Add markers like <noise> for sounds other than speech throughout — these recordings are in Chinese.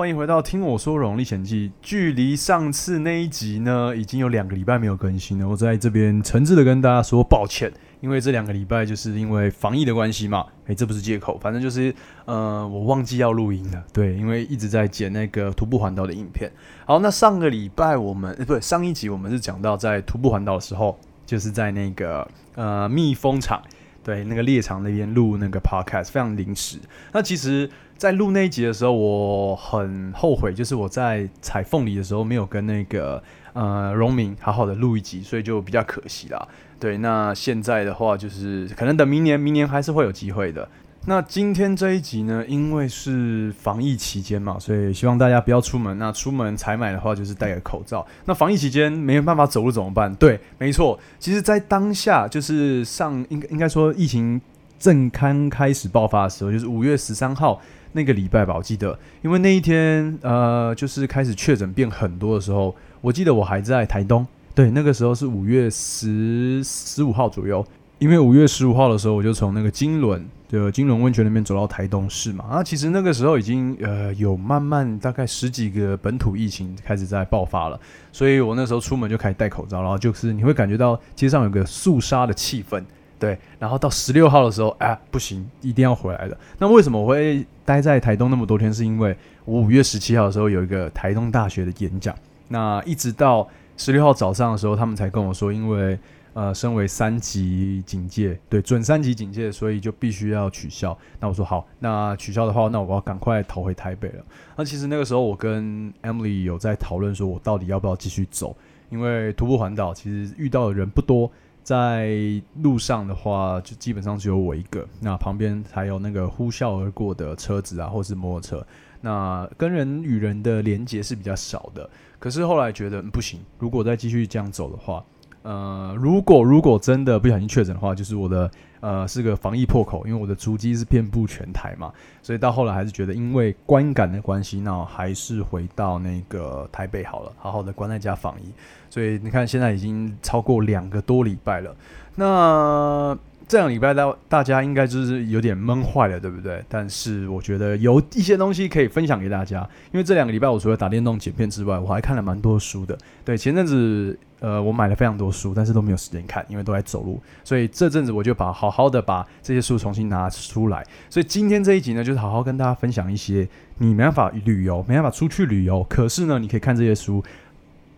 欢迎回到《听我说龙历险记》。距离上次那一集呢，已经有两个礼拜没有更新了。我在这边诚挚的跟大家说抱歉，因为这两个礼拜就是因为防疫的关系嘛。诶，这不是借口，反正就是呃，我忘记要录音了。对，因为一直在剪那个徒步环岛的影片。好，那上个礼拜我们呃不是上一集我们是讲到在徒步环岛的时候，就是在那个呃蜜蜂场，对，那个猎场那边录那个 podcast，非常临时。那其实。在录那一集的时候，我很后悔，就是我在采凤梨的时候没有跟那个呃荣民好好的录一集，所以就比较可惜啦。对，那现在的话，就是可能等明年，明年还是会有机会的。那今天这一集呢，因为是防疫期间嘛，所以希望大家不要出门。那出门采买的话，就是戴个口罩。那防疫期间没有办法走路怎么办？对，没错，其实，在当下就是上应应该说疫情正刚开始爆发的时候，就是五月十三号。那个礼拜吧，我记得，因为那一天，呃，就是开始确诊变很多的时候，我记得我还在台东，对，那个时候是五月十十五号左右，因为五月十五号的时候，我就从那个金轮的金轮温泉那边走到台东市嘛，啊，其实那个时候已经呃有慢慢大概十几个本土疫情开始在爆发了，所以我那时候出门就开始戴口罩，然后就是你会感觉到街上有个肃杀的气氛。对，然后到十六号的时候，哎，不行，一定要回来的。那为什么我会待在台东那么多天？是因为我五月十七号的时候有一个台东大学的演讲。那一直到十六号早上的时候，他们才跟我说，因为呃，身为三级警戒，对，准三级警戒，所以就必须要取消。那我说好，那取消的话，那我要赶快逃回台北了。那其实那个时候我跟 Emily 有在讨论，说我到底要不要继续走？因为徒步环岛其实遇到的人不多。在路上的话，就基本上只有我一个。那旁边还有那个呼啸而过的车子啊，或是摩托车。那跟人与人的连接是比较少的。可是后来觉得不行，如果再继续这样走的话，呃，如果如果真的不小心确诊的话，就是我的呃是个防疫破口，因为我的足迹是遍布全台嘛。所以到后来还是觉得，因为观感的关系，那还是回到那个台北好了，好好的关在家防疫。所以你看，现在已经超过两个多礼拜了。那这两礼拜大大家应该就是有点闷坏了，对不对？但是我觉得有一些东西可以分享给大家，因为这两个礼拜我除了打电动剪片之外，我还看了蛮多书的。对，前阵子呃我买了非常多书，但是都没有时间看，因为都在走路。所以这阵子我就把好好的把这些书重新拿出来。所以今天这一集呢，就是好好跟大家分享一些你没办法旅游、没办法出去旅游，可是呢你可以看这些书。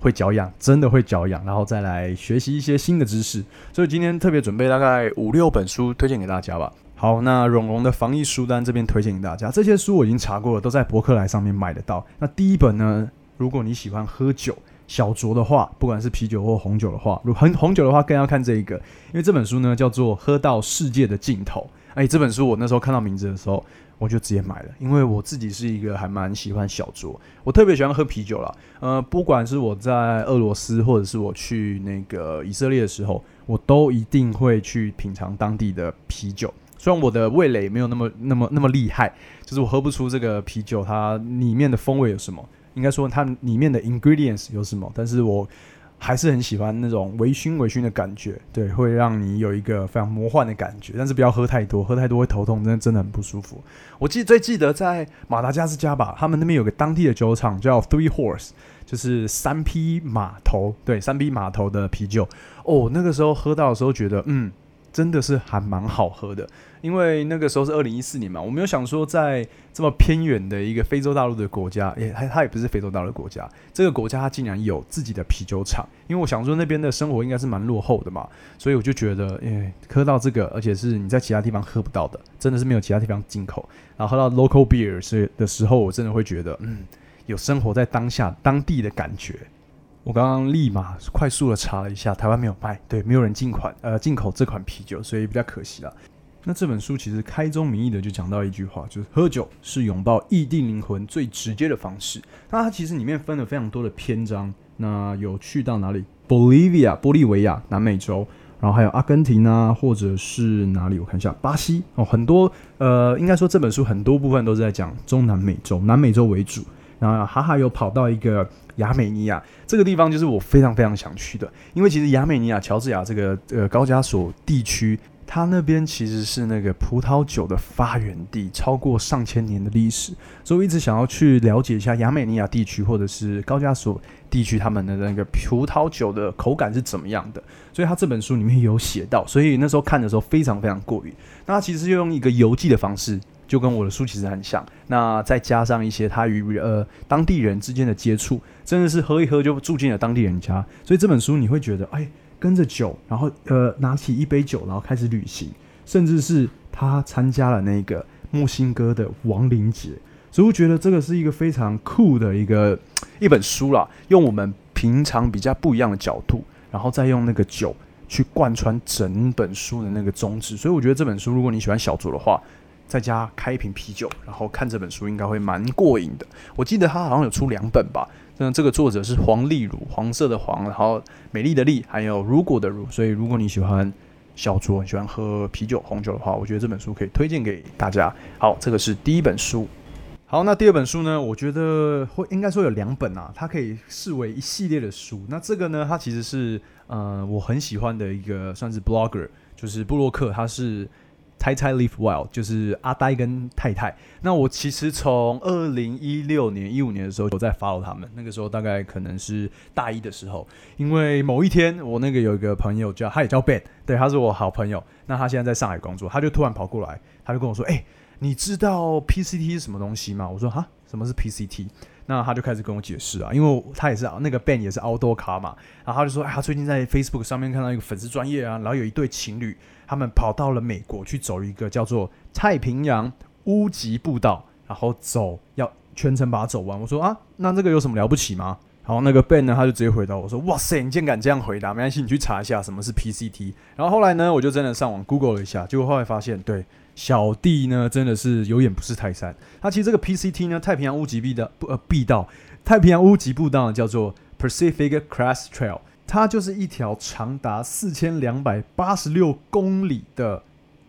会脚痒，真的会脚痒，然后再来学习一些新的知识。所以今天特别准备大概五六本书推荐给大家吧。好，那荣荣的防疫书单这边推荐给大家，这些书我已经查过了，都在博客来上面买得到。那第一本呢，如果你喜欢喝酒小酌的话，不管是啤酒或红酒的话，如红红酒的话更要看这一个，因为这本书呢叫做《喝到世界的尽头》。哎，这本书我那时候看到名字的时候。我就直接买了，因为我自己是一个还蛮喜欢小酌，我特别喜欢喝啤酒了。呃，不管是我在俄罗斯，或者是我去那个以色列的时候，我都一定会去品尝当地的啤酒。虽然我的味蕾没有那么、那么、那么厉害，就是我喝不出这个啤酒它里面的风味有什么，应该说它里面的 ingredients 有什么，但是我。还是很喜欢那种微醺微醺的感觉，对，会让你有一个非常魔幻的感觉。但是不要喝太多，喝太多会头痛，真的真的很不舒服。我记最记得在马达加斯加吧，他们那边有个当地的酒厂叫 Three Horse，就是三匹马头，对，三匹马头的啤酒。哦，那个时候喝到的时候觉得，嗯，真的是还蛮好喝的。因为那个时候是二零一四年嘛，我没有想说在这么偏远的一个非洲大陆的国家，也，它它也不是非洲大陆国家，这个国家它竟然有自己的啤酒厂。因为我想说那边的生活应该是蛮落后的嘛，所以我就觉得，诶，喝到这个，而且是你在其他地方喝不到的，真的是没有其他地方进口。然后喝到 local beer 是的时候，我真的会觉得，嗯，有生活在当下当地的感觉。我刚刚立马快速的查了一下，台湾没有卖，对，没有人进款，呃，进口这款啤酒，所以比较可惜了。那这本书其实开宗明义的就讲到一句话，就是喝酒是拥抱异地灵魂最直接的方式。那它其实里面分了非常多的篇章，那有去到哪里？Bolivia（ 玻利维亚，南美洲），然后还有阿根廷啊，或者是哪里？我看一下，巴西哦，很多呃，应该说这本书很多部分都是在讲中南美洲，南美洲为主。然后还还有跑到一个亚美尼亚这个地方，就是我非常非常想去的，因为其实亚美尼亚乔治亚这个呃高加索地区。它那边其实是那个葡萄酒的发源地，超过上千年的历史，所以我一直想要去了解一下亚美尼亚地区或者是高加索地区他们的那个葡萄酒的口感是怎么样的。所以他这本书里面有写到，所以那时候看的时候非常非常过瘾。那他其实就用一个游记的方式，就跟我的书其实很像。那再加上一些他与呃当地人之间的接触，真的是喝一喝就住进了当地人家。所以这本书你会觉得，哎。跟着酒，然后呃，拿起一杯酒，然后开始旅行，甚至是他参加了那个墨西哥的亡灵节，所以我觉得这个是一个非常酷的一个一本书啦。用我们平常比较不一样的角度，然后再用那个酒去贯穿整本书的那个宗旨，所以我觉得这本书，如果你喜欢小酌的话，在家开一瓶啤酒，然后看这本书，应该会蛮过瘾的。我记得他好像有出两本吧。那这个作者是黄丽茹，黄色的黄，然后美丽的丽，还有如果的如。所以如果你喜欢小酌，喜欢喝啤酒、红酒的话，我觉得这本书可以推荐给大家。好，这个是第一本书。好，那第二本书呢？我觉得会应该说有两本啊，它可以视为一系列的书。那这个呢，它其实是呃我很喜欢的一个算是 blogger，就是布洛克，他是。猜猜 live well，就是阿呆跟太太。那我其实从二零一六年、一五年的时候，我在 follow 他们。那个时候大概可能是大一的时候，因为某一天我那个有一个朋友叫他也叫 Ben，对，他是我好朋友。那他现在在上海工作，他就突然跑过来，他就跟我说：“哎，你知道 PCT 是什么东西吗？”我说：“哈，什么是 PCT？” 那他就开始跟我解释啊，因为他也是那个 Ben 也是 outdoor 卡嘛，然后他就说：“哎，他最近在 Facebook 上面看到一个粉丝专业啊，然后有一对情侣。”他们跑到了美国去走一个叫做太平洋屋脊步道，然后走要全程把它走完。我说啊，那这个有什么了不起吗？然后那个 Ben 呢，他就直接回答我说：“哇塞，你竟然敢这样回答？没关系，你去查一下什么是 PCT。”然后后来呢，我就真的上网 Google 了一下，结果后来发现，对小弟呢真的是有眼不识泰山。他其实这个 PCT 呢，太平洋屋脊步道不呃步道，太平洋屋脊步道叫做 Pacific Crest Trail。它就是一条长达四千两百八十六公里的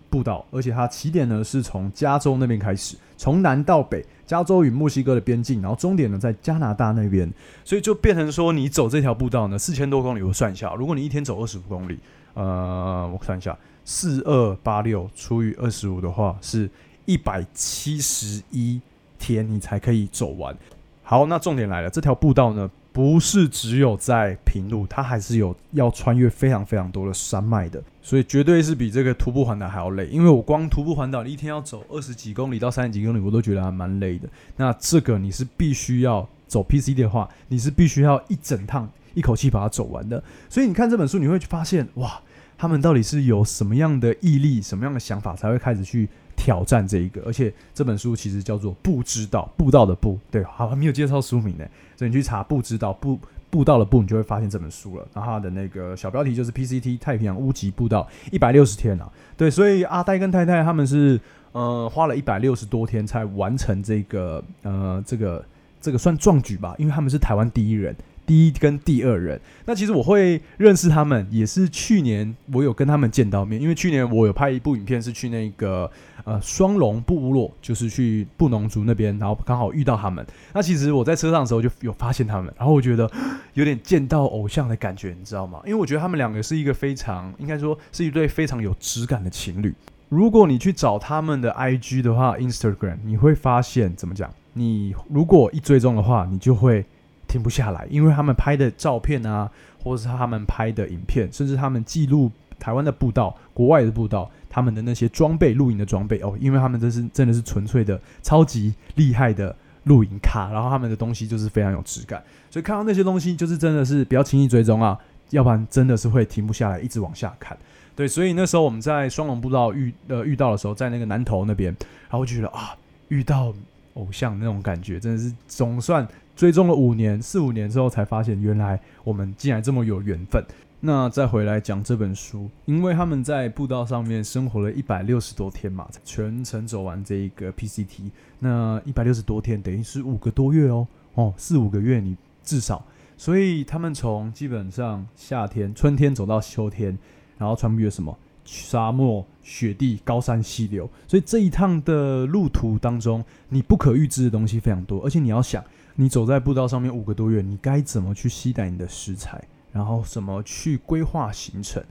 步道，而且它起点呢是从加州那边开始，从南到北，加州与墨西哥的边境，然后终点呢在加拿大那边，所以就变成说，你走这条步道呢，四千多公里，我算一下，如果你一天走二十五公里，呃，我算一下，四二八六除以二十五的话，是一百七十一天你才可以走完。好，那重点来了，这条步道呢？不是只有在平路，它还是有要穿越非常非常多的山脉的，所以绝对是比这个徒步环岛还要累。因为我光徒步环岛，一天要走二十几公里到三十几公里，我都觉得还蛮累的。那这个你是必须要走 PC 的话，你是必须要一整趟一口气把它走完的。所以你看这本书，你会发现哇，他们到底是有什么样的毅力、什么样的想法，才会开始去挑战这一个？而且这本书其实叫做《不知道步道的步》，对，好，还没有介绍书名呢。所以你去查不知道步步道的步，你就会发现这本书了。然后它的那个小标题就是 PCT 太平洋屋脊步道一百六十天啊。对，所以阿呆跟太太他们是呃花了一百六十多天才完成这个呃这个这个算壮举吧，因为他们是台湾第一人。第一跟第二人，那其实我会认识他们，也是去年我有跟他们见到面，因为去年我有拍一部影片，是去那个呃双龙部落，就是去布农族那边，然后刚好遇到他们。那其实我在车上的时候就有发现他们，然后我觉得 <gasps> 有点见到偶像的感觉，你知道吗？因为我觉得他们两个是一个非常，应该说是一对非常有质感的情侣。如果你去找他们的 IG 的话，Instagram，你会发现怎么讲？你如果一追踪的话，你就会。停不下来，因为他们拍的照片啊，或者是他们拍的影片，甚至他们记录台湾的步道、国外的步道，他们的那些装备、露营的装备哦，因为他们这是真的是纯粹的超级厉害的露营卡，然后他们的东西就是非常有质感，所以看到那些东西就是真的是不要轻易追踪啊，要不然真的是会停不下来，一直往下看。对，所以那时候我们在双龙步道遇呃遇到的时候，在那个南头那边，然后就觉得啊，遇到偶像那种感觉，真的是总算追踪了五年四五年之后，才发现原来我们竟然这么有缘分。那再回来讲这本书，因为他们在步道上面生活了一百六十多天嘛，全程走完这一个 PCT，那一百六十多天等于是五个多月哦，哦四五个月你至少，所以他们从基本上夏天、春天走到秋天。然后穿越什么沙漠、雪地、高山、溪流，所以这一趟的路途当中，你不可预知的东西非常多。而且你要想，你走在步道上面五个多月，你该怎么去携带你的食材，然后怎么去规划行程？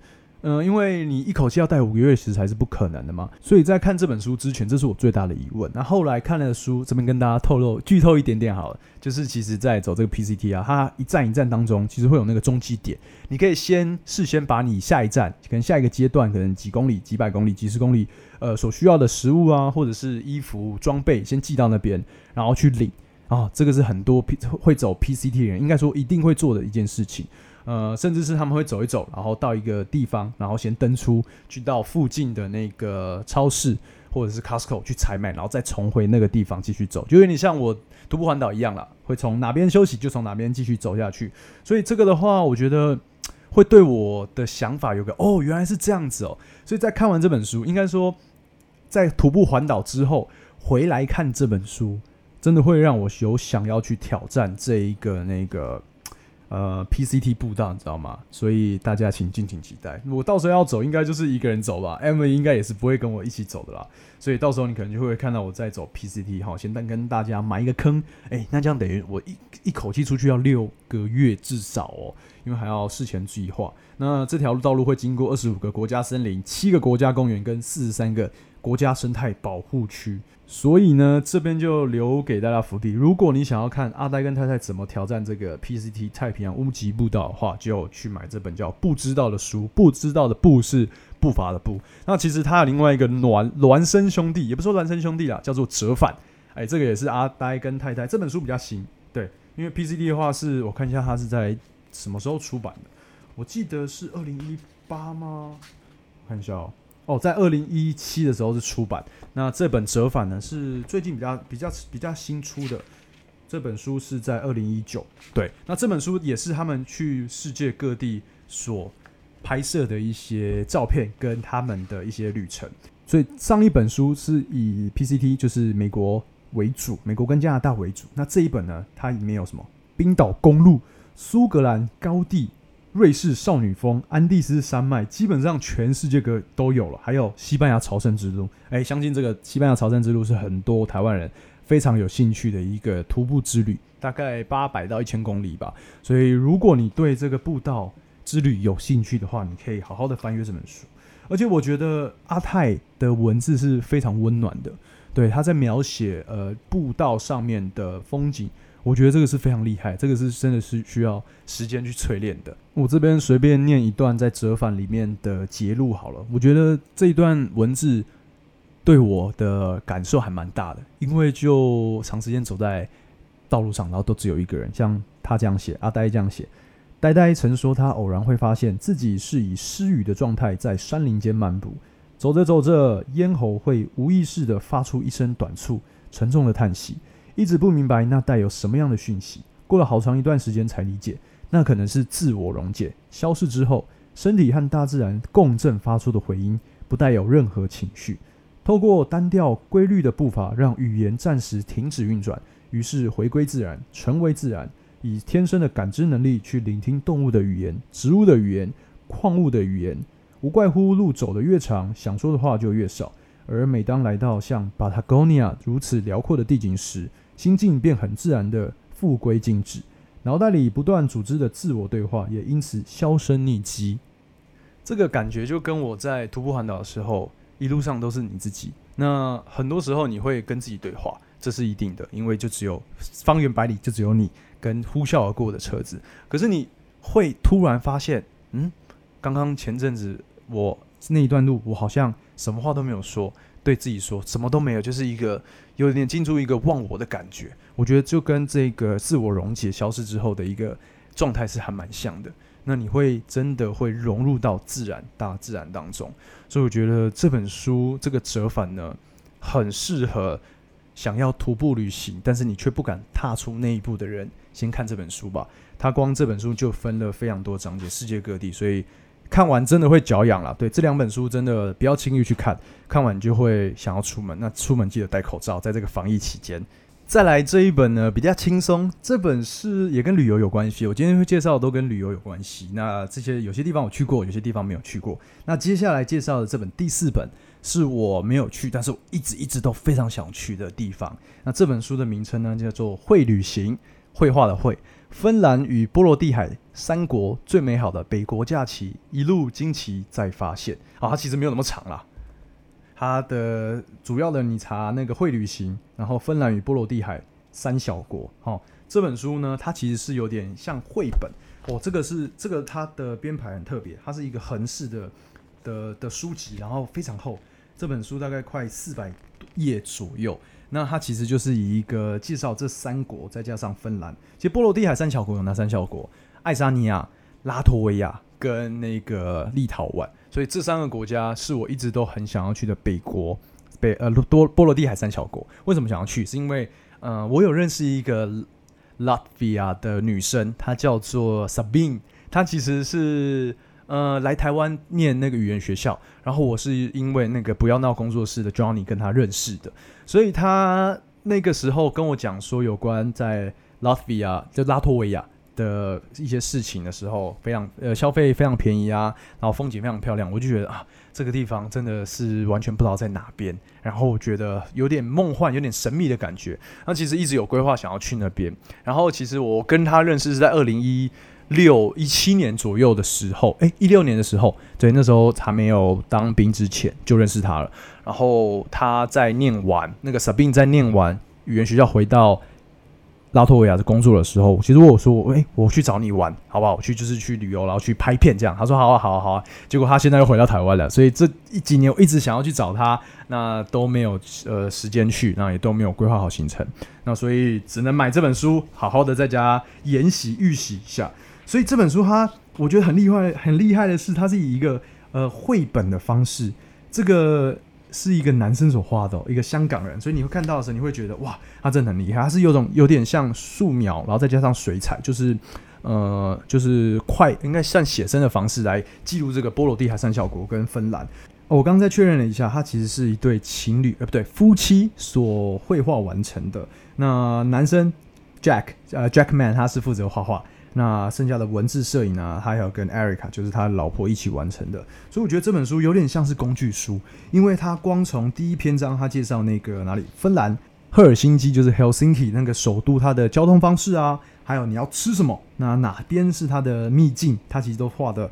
嗯，因为你一口气要带五个月食材是不可能的嘛，所以在看这本书之前，这是我最大的疑问。那后来看了书，这边跟大家透露剧透一点点好了，就是其实在走这个 PCT 啊，它一站一站当中，其实会有那个中继点，你可以先事先把你下一站，可能下一个阶段，可能几公里、几百公里、几十公里，呃，所需要的食物啊，或者是衣服装备，先寄到那边，然后去领啊，这个是很多 P 会走 PCT 的人应该说一定会做的一件事情。呃，甚至是他们会走一走，然后到一个地方，然后先登出去到附近的那个超市或者是 Costco 去采买，然后再重回那个地方继续走，就有点像我徒步环岛一样了，会从哪边休息就从哪边继续走下去。所以这个的话，我觉得会对我的想法有个哦，原来是这样子哦。所以在看完这本书，应该说在徒步环岛之后回来看这本书，真的会让我有想要去挑战这一个那个。呃，PCT 步道你知道吗？所以大家请敬请期待。我到时候要走，应该就是一个人走吧。M 应该也是不会跟我一起走的啦。所以到时候你可能就会看到我在走 PCT 哈。先跟大家埋一个坑，哎，那这样等于我一一口气出去要六个月至少哦，因为还要事前计划。那这条道路会经过二十五个国家森林、七个国家公园跟四十三个国家生态保护区。所以呢，这边就留给大家福地。如果你想要看阿呆跟太太怎么挑战这个 PCT 太平洋乌吉步道的话，就去买这本叫《不知道的书》。不知道的“不”是步伐的“步”。那其实他有另外一个孪孪生兄弟，也不说孪生兄弟啦，叫做折返。哎，这个也是阿呆跟太太这本书比较新。对，因为 PCT 的话是我看一下，它是在什么时候出版的？我记得是二零一八吗？看一下哦。哦，在二零一七的时候是出版。那这本折返呢，是最近比较比较比较新出的。这本书是在二零一九。对，那这本书也是他们去世界各地所拍摄的一些照片跟他们的一些旅程。所以上一本书是以 PCT 就是美国为主，美国跟加拿大为主。那这一本呢，它里面有什么？冰岛公路、苏格兰高地。瑞士少女峰、安第斯山脉，基本上全世界各都有了。还有西班牙朝圣之路，哎，相信这个西班牙朝圣之路是很多台湾人非常有兴趣的一个徒步之旅，大概八百到一千公里吧。所以，如果你对这个步道之旅有兴趣的话，你可以好好的翻阅这本书。而且，我觉得阿泰的文字是非常温暖的，对他在描写呃步道上面的风景。我觉得这个是非常厉害，这个是真的是需要时间去淬炼的。我这边随便念一段在折返里面的节录好了。我觉得这一段文字对我的感受还蛮大的，因为就长时间走在道路上，然后都只有一个人。像他这样写，阿呆这样写，呆呆曾说他偶然会发现自己是以失语的状态在山林间漫步，走着走着，咽喉会无意识的发出一声短促、沉重的叹息。一直不明白那带有什么样的讯息，过了好长一段时间才理解，那可能是自我溶解消逝之后，身体和大自然共振发出的回音，不带有任何情绪。透过单调规律的步伐，让语言暂时停止运转，于是回归自然，成为自然，以天生的感知能力去聆听动物的语言、植物的语言、矿物的语言。无怪乎路走得越长，想说的话就越少。而每当来到像巴塔哥尼亚如此辽阔的地景时，心境便很自然的复归静止，脑袋里不断组织的自我对话也因此销声匿迹。这个感觉就跟我在徒步环岛的时候，一路上都是你自己。那很多时候你会跟自己对话，这是一定的，因为就只有方圆百里就只有你跟呼啸而过的车子。可是你会突然发现，嗯，刚刚前阵子我那一段路，我好像什么话都没有说，对自己说什么都没有，就是一个有点进入一个忘我的感觉。我觉得就跟这个自我溶解消失之后的一个状态是还蛮像的。那你会真的会融入到自然大自然当中，所以我觉得这本书这个折返呢，很适合想要徒步旅行，但是你却不敢踏出那一步的人，先看这本书吧。它光这本书就分了非常多章节，世界各地，所以看完真的会脚痒了。对，这两本书真的不要轻易去看，看完就会想要出门。那出门记得戴口罩，在这个防疫期间。再来这一本呢，比较轻松。这本是也跟旅游有关系。我今天会介绍的都跟旅游有关系。那这些有些地方我去过，有些地方没有去过。那接下来介绍的这本第四本是我没有去，但是我一直一直都非常想去的地方。那这本书的名称呢，叫做《会旅行》，绘画的绘，芬兰与波罗的海三国最美好的北国假期，一路惊奇再发现。啊，它其实没有那么长啦。它的主要的你查那个会旅行，然后芬兰与波罗的海三小国，哦，这本书呢，它其实是有点像绘本哦。这个是这个它的编排很特别，它是一个横式的的的书籍，然后非常厚。这本书大概快四百页左右。那它其实就是以一个介绍这三国，再加上芬兰。其实波罗的海三小国有哪三小国？爱沙尼亚、拉脱维亚跟那个立陶宛。所以这三个国家是我一直都很想要去的北国，北呃多波罗的海三小国。为什么想要去？是因为呃我有认识一个 Latvia 的女生，她叫做 Sabine，她其实是呃来台湾念那个语言学校，然后我是因为那个不要闹工作室的 Johnny 跟他认识的，所以他那个时候跟我讲说有关在 Latvia 就拉脱维亚。的一些事情的时候，非常呃消费非常便宜啊，然后风景非常漂亮，我就觉得啊，这个地方真的是完全不知道在哪边，然后我觉得有点梦幻，有点神秘的感觉。那其实一直有规划想要去那边，然后其实我跟他认识是在二零一六一七年左右的时候，哎，一六年的时候，对，那时候还没有当兵之前就认识他了。然后他在念完那个 Sabine 在念完语言学校回到。拉脱维亚的工作的时候，其实我说，哎，我去找你玩，好不好？我去就是去旅游，然后去拍片这样。他说，好啊，好啊，好啊。结果他现在又回到台湾了，所以这一几年我一直想要去找他，那都没有呃时间去，那也都没有规划好行程，那所以只能买这本书，好好的在家研习预习一下。所以这本书它，我觉得很厉害，很厉害的是，它是以一个呃绘本的方式，这个。是一个男生所画的，一个香港人，所以你会看到的时候，你会觉得哇，他真的很厉害。他是有种有点像素描，然后再加上水彩，就是呃，就是快应该像写生的方式来记录这个波罗的海三小国跟芬兰。我刚刚再确认了一下，他其实是一对情侣，呃，不对，夫妻所绘画完成的。那男生 Jack，呃，Jackman，他是负责画画。那剩下的文字摄影呢？他还要跟 Erica，就是他老婆一起完成的。所以我觉得这本书有点像是工具书，因为他光从第一篇章，他介绍那个哪里，芬兰赫尔辛基就是 Helsinki 那个首都，它的交通方式啊，还有你要吃什么，那哪边是它的秘境，他其实都画的，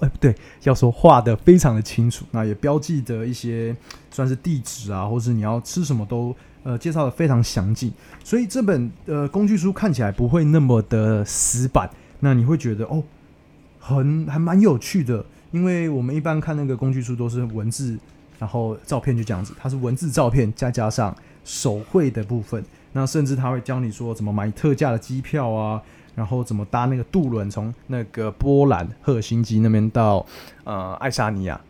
哎不对，要说画的非常的清楚。那也标记的一些算是地址啊，或是你要吃什么都。呃，介绍的非常详尽，所以这本呃工具书看起来不会那么的死板，那你会觉得哦，很还蛮有趣的，因为我们一般看那个工具书都是文字，然后照片就这样子，它是文字照片再加上手绘的部分，那甚至他会教你说怎么买特价的机票啊，然后怎么搭那个渡轮从那个波兰赫尔辛基那边到呃爱沙尼亚。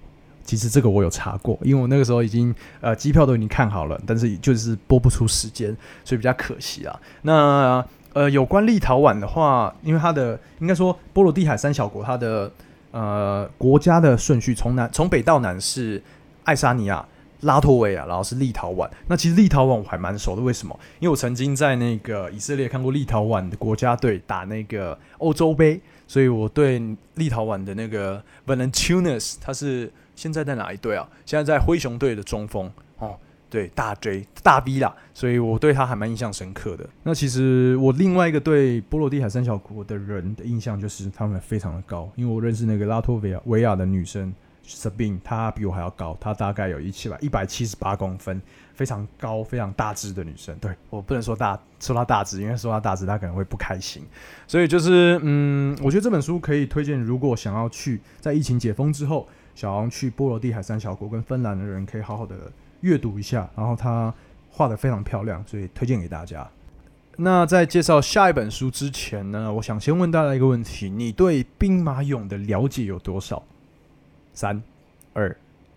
其实这个我有查过，因为我那个时候已经呃机票都已经看好了，但是就是播不出时间，所以比较可惜啊。那呃有关立陶宛的话，因为它的应该说波罗的海三小国，它的呃国家的顺序从南从北到南是爱沙尼亚、拉脱维亚，然后是立陶宛。那其实立陶宛我还蛮熟的，为什么？因为我曾经在那个以色列看过立陶宛的国家队打那个欧洲杯，所以我对立陶宛的那个 Valentunas 他是。现在在哪一队啊？现在在灰熊队的中锋哦，对，大 J 大 B 啦，所以我对他还蛮印象深刻的。那其实我另外一个对波罗的海三小国的人的印象就是他们非常的高，因为我认识那个拉脱维亚维亚的女生 Sabine，她比我还要高，她大概有一七百一百七十八公分，非常高、非常大只的女生。对我不能说大说她大只，因为说她大只她可能会不开心。所以就是嗯，我觉得这本书可以推荐，如果想要去在疫情解封之后。想要去波罗的海三小国跟芬兰的人，可以好好的阅读一下。然后他画的非常漂亮，所以推荐给大家。那在介绍下一本书之前呢，我想先问大家一个问题：你对兵马俑的了解有多少？三、二、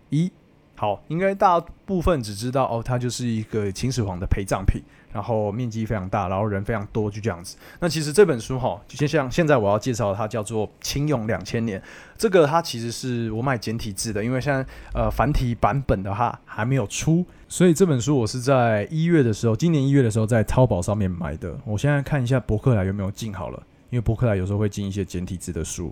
一，好，应该大部分只知道哦，它就是一个秦始皇的陪葬品。然后面积非常大，然后人非常多，就这样子。那其实这本书哈，就像现在我要介绍它叫做《秦俑两千年》。这个它其实是我买简体字的，因为现在呃繁体版本的话还没有出，所以这本书我是在一月的时候，今年一月的时候在淘宝上面买的。我现在看一下博客来有没有进好了，因为博客来有时候会进一些简体字的书。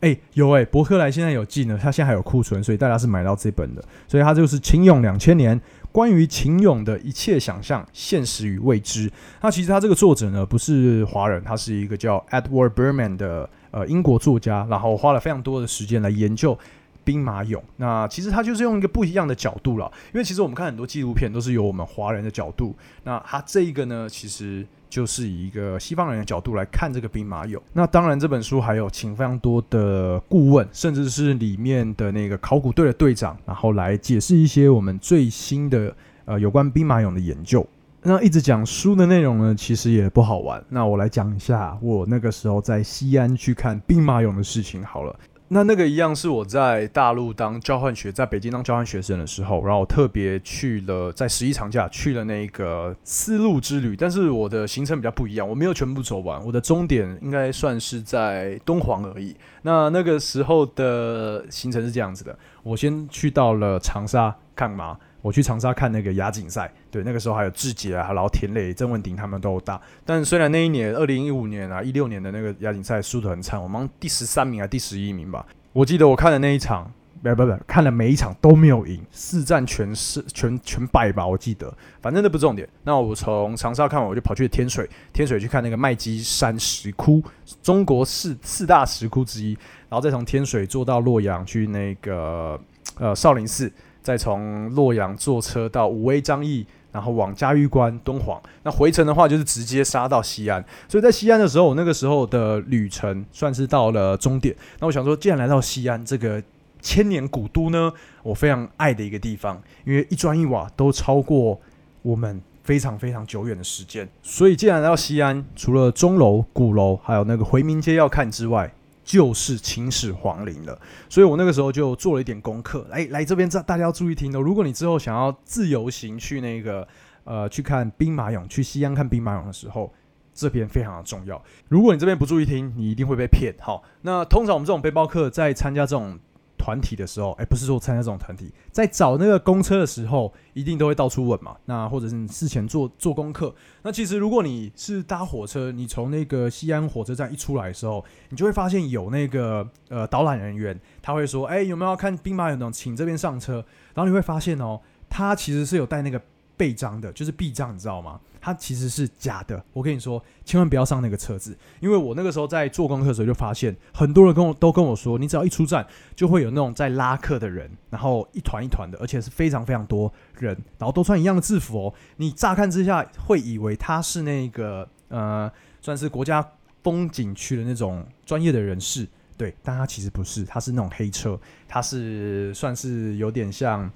哎，有哎，博客来现在有进了，它现在还有库存，所以大家是买到这本的。所以它就是《秦俑两千年》。关于秦俑的一切想象、现实与未知。那其实他这个作者呢，不是华人，他是一个叫 Edward Berman 的呃英国作家，然后花了非常多的时间来研究兵马俑。那其实他就是用一个不一样的角度了，因为其实我们看很多纪录片都是由我们华人的角度，那他这一个呢，其实。就是以一个西方人的角度来看这个兵马俑。那当然，这本书还有请非常多的顾问，甚至是里面的那个考古队的队长，然后来解释一些我们最新的呃有关兵马俑的研究。那一直讲书的内容呢，其实也不好玩。那我来讲一下我那个时候在西安去看兵马俑的事情好了。那那个一样是我在大陆当交换学，在北京当交换学生的时候，然后我特别去了在十一长假去了那个丝路之旅，但是我的行程比较不一样，我没有全部走完，我的终点应该算是在敦煌而已。那那个时候的行程是这样子的，我先去到了长沙看马。我去长沙看那个亚锦赛，对，那个时候还有志杰啊，然后田磊、郑文鼎他们都打。但虽然那一年二零一五年啊，一六年的那个亚锦赛输得很惨，我们第十三名啊，第十一名吧。我记得我看的那一场，不不不，看了每一场都没有赢，四战全是全全败吧，我记得。反正那不重点。那我从长沙看完，我就跑去天水，天水去看那个麦积山石窟，中国四四大石窟之一。然后再从天水坐到洛阳去那个呃少林寺。再从洛阳坐车到武威张掖，然后往嘉峪关、敦煌。那回程的话，就是直接杀到西安。所以在西安的时候，我那个时候的旅程算是到了终点。那我想说，既然来到西安这个千年古都呢，我非常爱的一个地方，因为一砖一瓦都超过我们非常非常久远的时间。所以既然来到西安，除了钟楼、鼓楼，还有那个回民街要看之外，就是秦始皇陵了，所以我那个时候就做了一点功课。来来这边，大大家要注意听哦。如果你之后想要自由行去那个呃去看兵马俑，去西安看兵马俑的时候，这边非常的重要。如果你这边不注意听，你一定会被骗。好，那通常我们这种背包客在参加这种。团体的时候，哎，不是说参加这种团体，在找那个公车的时候，一定都会到处问嘛。那或者是你事前做做功课。那其实如果你是搭火车，你从那个西安火车站一出来的时候，你就会发现有那个呃导览人员，他会说，哎，有没有要看兵马俑的，请这边上车。然后你会发现哦，他其实是有带那个背章的，就是臂章，你知道吗？它其实是假的，我跟你说，千万不要上那个车子，因为我那个时候在做功课的时候就发现，很多人跟我都跟我说，你只要一出站，就会有那种在拉客的人，然后一团一团的，而且是非常非常多人，然后都穿一样的制服哦。你乍看之下会以为他是那个呃，算是国家风景区的那种专业的人士，对，但他其实不是，他是那种黑车，他是算是有点像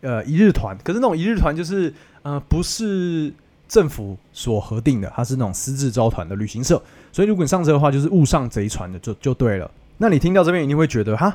呃一日团，可是那种一日团就是呃不是。政府所核定的，它是那种私自招团的旅行社，所以如果你上车的话，就是误上贼船的，就就对了。那你听到这边一定会觉得，哈，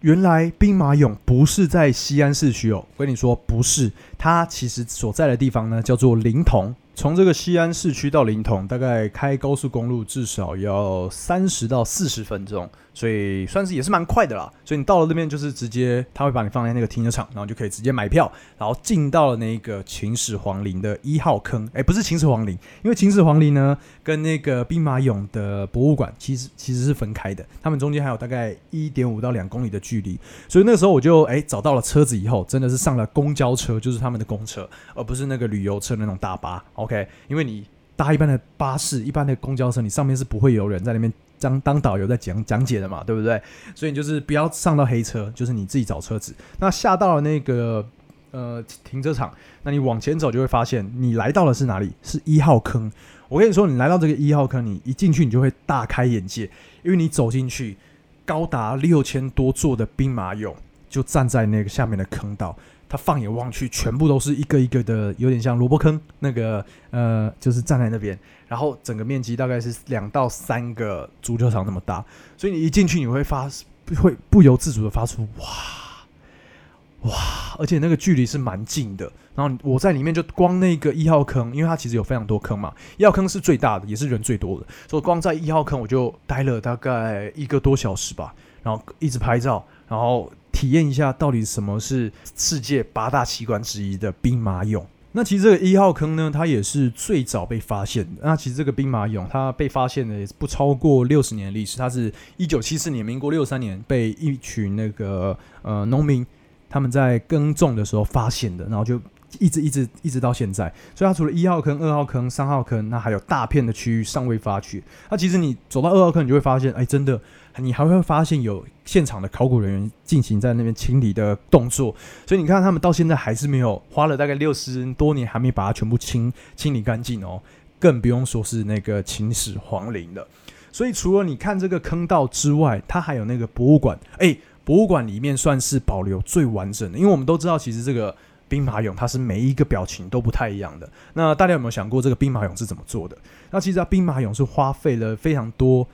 原来兵马俑不是在西安市区哦。我跟你说，不是，它其实所在的地方呢，叫做临潼。从这个西安市区到临潼，大概开高速公路至少要三十到四十分钟，所以算是也是蛮快的啦。所以你到了那边，就是直接他会把你放在那个停车场，然后就可以直接买票，然后进到了那个秦始皇陵的一号坑。哎，不是秦始皇陵，因为秦始皇陵呢跟那个兵马俑的博物馆其实其实是分开的，他们中间还有大概一点五到两公里的距离。所以那时候我就哎找到了车子以后，真的是上了公交车，就是他们的公车，而不是那个旅游车那种大巴。OK，因为你搭一般的巴士、一般的公交车，你上面是不会有人在那边当当导游在讲讲解的嘛，对不对？所以你就是不要上到黑车，就是你自己找车子。那下到了那个呃停车场，那你往前走就会发现，你来到的是哪里？是一号坑。我跟你说，你来到这个一号坑，你一进去你就会大开眼界，因为你走进去，高达六千多座的兵马俑就站在那个下面的坑道，他放眼望去，全部都是一个一个的，有点像萝卜坑那个呃，就是站在那边，然后整个面积大概是两到三个足球场那么大，所以你一进去你会发会不由自主的发出哇哇，而且那个距离是蛮近的。然后我在里面就光那个一号坑，因为它其实有非常多坑嘛，一号坑是最大的，也是人最多的，所以光在一号坑我就待了大概一个多小时吧，然后一直拍照，然后体验一下到底什么是世界八大奇观之一的兵马俑。那其实这个一号坑呢，它也是最早被发现的。那其实这个兵马俑它被发现的也不超过六十年历史，它是一九七四年，民国六三年被一群那个呃农民他们在耕种的时候发现的，然后就。一直一直一直到现在，所以它除了一号坑、二号坑、三号坑，那还有大片的区域尚未发掘。那其实你走到二号坑，你就会发现，哎，真的，你还会发现有现场的考古人员进行在那边清理的动作。所以你看，他们到现在还是没有花了大概六十多年，还没把它全部清清理干净哦。更不用说是那个秦始皇陵了。所以除了你看这个坑道之外，它还有那个博物馆。哎，博物馆里面算是保留最完整的，因为我们都知道，其实这个。兵马俑它是每一个表情都不太一样的。那大家有没有想过这个兵马俑是怎么做的？那其实啊兵马俑是花费了非常多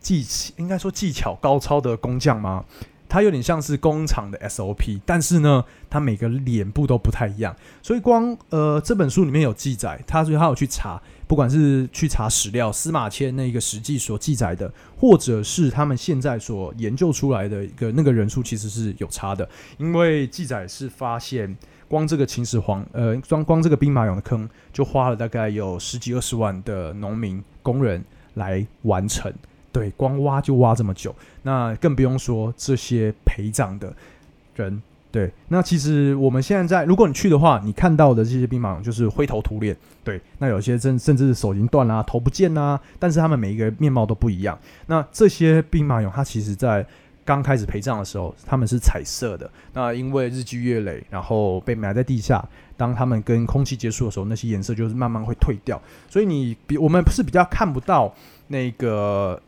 技巧，应该说技巧高超的工匠吗？它有点像是工厂的 SOP，但是呢，它每个脸部都不太一样。所以光呃这本书里面有记载，他所以他有去查，不管是去查史料，司马迁那个实际所记载的，或者是他们现在所研究出来的一个那个人数，其实是有差的。因为记载是发现。光这个秦始皇，呃，光光这个兵马俑的坑就花了大概有十几二十万的农民工人来完成，对，光挖就挖这么久，那更不用说这些陪葬的人，对，那其实我们现在在，如果你去的话，你看到的这些兵马俑就是灰头土脸，对，那有些甚甚至手已经断啦，头不见啦，但是他们每一个面貌都不一样，那这些兵马俑它其实在。刚开始陪葬的时候，他们是彩色的。那因为日积月累，然后被埋在地下。当他们跟空气接触的时候，那些颜色就是慢慢会退掉。所以你比我们是比较看不到那个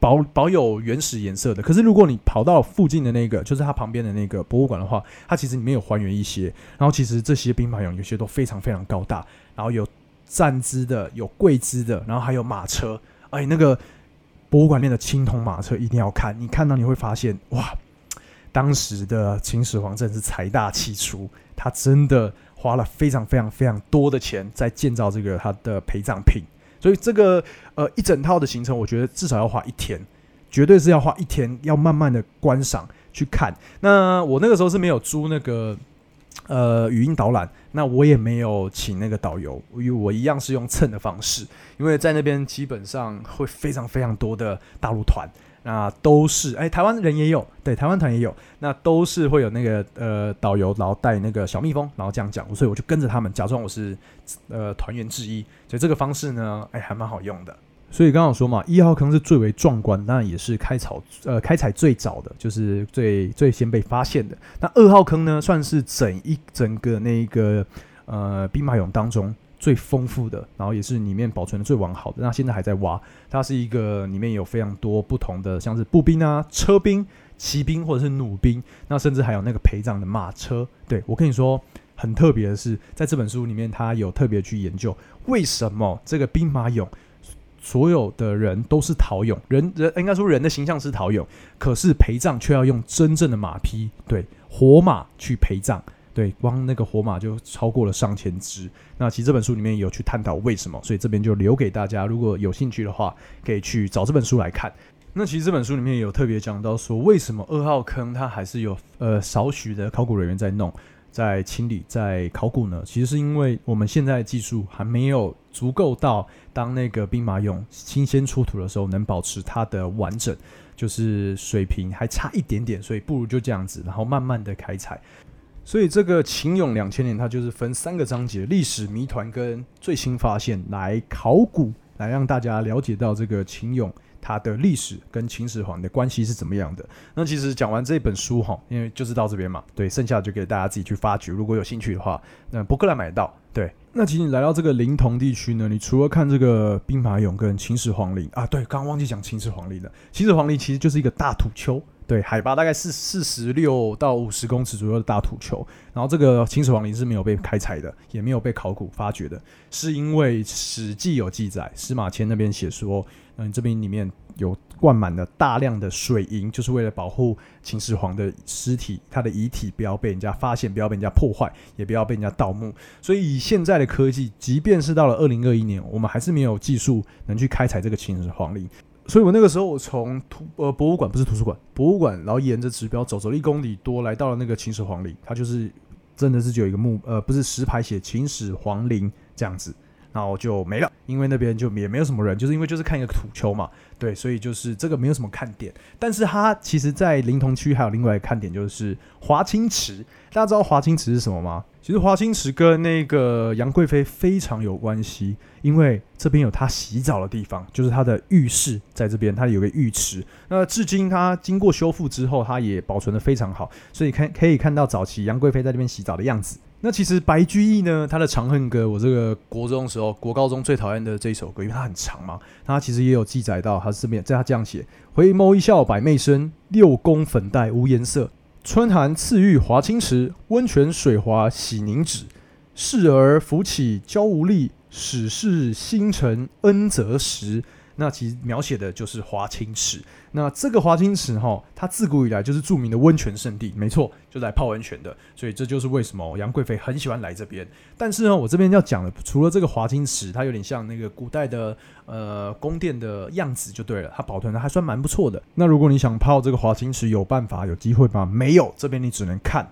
保保有原始颜色的。可是如果你跑到附近的那个，就是它旁边的那个博物馆的话，它其实里面有还原一些。然后其实这些兵马俑有些都非常非常高大，然后有站姿的，有跪姿的，然后还有马车。哎，那个。博物馆内的青铜马车一定要看，你看到你会发现，哇，当时的秦始皇真是财大气粗，他真的花了非常非常非常多的钱在建造这个他的陪葬品，所以这个呃一整套的行程，我觉得至少要花一天，绝对是要花一天，要慢慢的观赏去看。那我那个时候是没有租那个。呃，语音导览，那我也没有请那个导游，因为我一样是用蹭的方式，因为在那边基本上会非常非常多的大陆团，那都是哎，台湾人也有，对，台湾团也有，那都是会有那个呃导游，然后带那个小蜜蜂，然后这样讲，所以我就跟着他们，假装我是呃团员之一，所以这个方式呢，哎，还蛮好用的。所以刚刚说嘛，一号坑是最为壮观，当然也是开草呃开采最早的，就是最最先被发现的。那二号坑呢，算是整一整个那个呃兵马俑当中最丰富的，然后也是里面保存的最完好的。那现在还在挖，它是一个里面有非常多不同的，像是步兵啊、车兵、骑兵或者是弩兵，那甚至还有那个陪葬的马车。对我跟你说，很特别的是，在这本书里面，他有特别去研究为什么这个兵马俑。所有的人都是陶俑，人人应该说人的形象是陶俑，可是陪葬却要用真正的马匹，对，活马去陪葬，对，光那个活马就超过了上千只。那其实这本书里面有去探讨为什么，所以这边就留给大家，如果有兴趣的话，可以去找这本书来看。那其实这本书里面有特别讲到说，为什么二号坑它还是有呃少许的考古人员在弄。在清理，在考古呢，其实是因为我们现在技术还没有足够到，当那个兵马俑新鲜出土的时候，能保持它的完整，就是水平还差一点点，所以不如就这样子，然后慢慢的开采。所以这个秦俑两千年，它就是分三个章节：历史谜团跟最新发现，来考古，来让大家了解到这个秦俑。它的历史跟秦始皇的关系是怎么样的？那其实讲完这本书哈，因为就是到这边嘛，对，剩下就给大家自己去发掘。如果有兴趣的话，那博客来买到。对，那其实你来到这个临潼地区呢，你除了看这个兵马俑跟秦始皇陵啊，对，刚忘记讲秦始皇陵了。秦始皇陵其实就是一个大土丘，对，海拔大概是四十六到五十公尺左右的大土丘。然后这个秦始皇陵是没有被开采的，也没有被考古发掘的，是因为《史记》有记载，司马迁那边写说，嗯，这边里面有。灌满了大量的水银，就是为了保护秦始皇的尸体，他的遗体不要被人家发现，不要被人家破坏，也不要被人家盗墓。所以以现在的科技，即便是到了二零二一年，我们还是没有技术能去开采这个秦始皇陵。所以我那个时候，我从图呃博物馆不是图书馆，博物馆，然后沿着指标走，走了一公里多，来到了那个秦始皇陵。它就是真的是只有一个墓，呃，不是石牌写秦始皇陵这样子。然后就没了，因为那边就也没有什么人，就是因为就是看一个土丘嘛，对，所以就是这个没有什么看点。但是它其实，在临潼区还有另外一个看点，就是华清池。大家知道华清池是什么吗？其实华清池跟那个杨贵妃非常有关系，因为这边有她洗澡的地方，就是她的浴室在这边，它有个浴池。那至今它经过修复之后，它也保存的非常好，所以看可以看到早期杨贵妃在这边洗澡的样子。那其实白居易呢，他的《长恨歌》，我这个国中时候、国高中最讨厌的这一首歌，因为它很长嘛。他其实也有记载到，他这边在他这样写：回眸一笑百媚生，六宫粉黛无颜色。春寒赐浴华清池，温泉水滑洗凝脂。侍儿扶起娇无力，始是星辰恩泽时。那其实描写的就是华清池。那这个华清池哈，它自古以来就是著名的温泉圣地，没错，就来泡温泉的。所以这就是为什么杨贵妃很喜欢来这边。但是呢，我这边要讲的，除了这个华清池，它有点像那个古代的呃宫殿的样子，就对了，它保存的还算蛮不错的。那如果你想泡这个华清池，有办法有机会吗？没有，这边你只能看。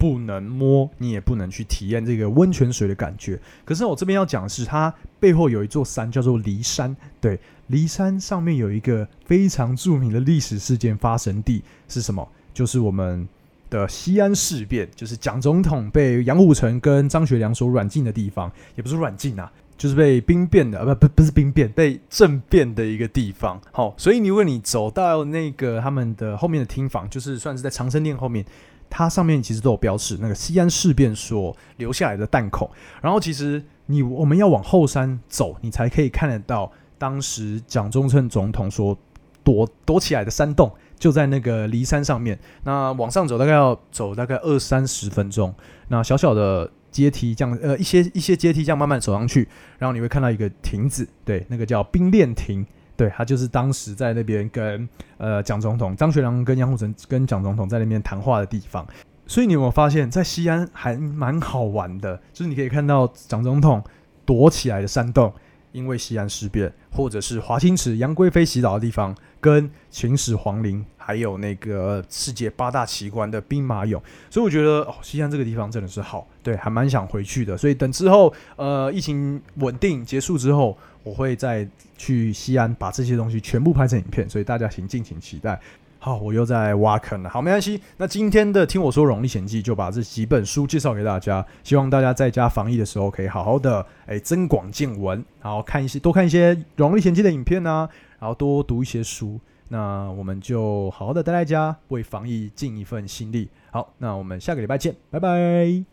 不能摸，你也不能去体验这个温泉水的感觉。可是我这边要讲的是，它背后有一座山，叫做骊山。对，骊山上面有一个非常著名的历史事件发生地是什么？就是我们的西安事变，就是蒋总统被杨虎城跟张学良所软禁的地方，也不是软禁啊，就是被兵变的，不不不是兵变，被政变的一个地方。好，所以如果你走到那个他们的后面的厅房，就是算是在长生殿后面。它上面其实都有标示那个西安事变所留下来的弹孔，然后其实你我们要往后山走，你才可以看得到当时蒋中正总统所躲躲起来的山洞，就在那个骊山上面。那往上走大概要走大概二三十分钟，那小小的阶梯这样，呃，一些一些阶梯这样慢慢走上去，然后你会看到一个亭子，对，那个叫兵练亭。对他就是当时在那边跟呃蒋总统、张学良跟杨虎城跟蒋总统在那边谈话的地方，所以你有没有发现，在西安还蛮好玩的，就是你可以看到蒋总统躲起来的山洞，因为西安事变，或者是华清池杨贵妃洗澡的地方，跟秦始皇陵，还有那个世界八大奇观的兵马俑，所以我觉得哦，西安这个地方真的是好，对，还蛮想回去的。所以等之后呃疫情稳定结束之后。我会再去西安把这些东西全部拍成影片，所以大家请敬请期待。好，我又在挖坑了。好，没关系。那今天的听我说《荣历险记》就把这几本书介绍给大家，希望大家在家防疫的时候可以好好的诶增广见闻，然后看一些多看一些《荣历险记》的影片啊，然后多读一些书。那我们就好好的待在家，为防疫尽一份心力。好，那我们下个礼拜见，拜拜。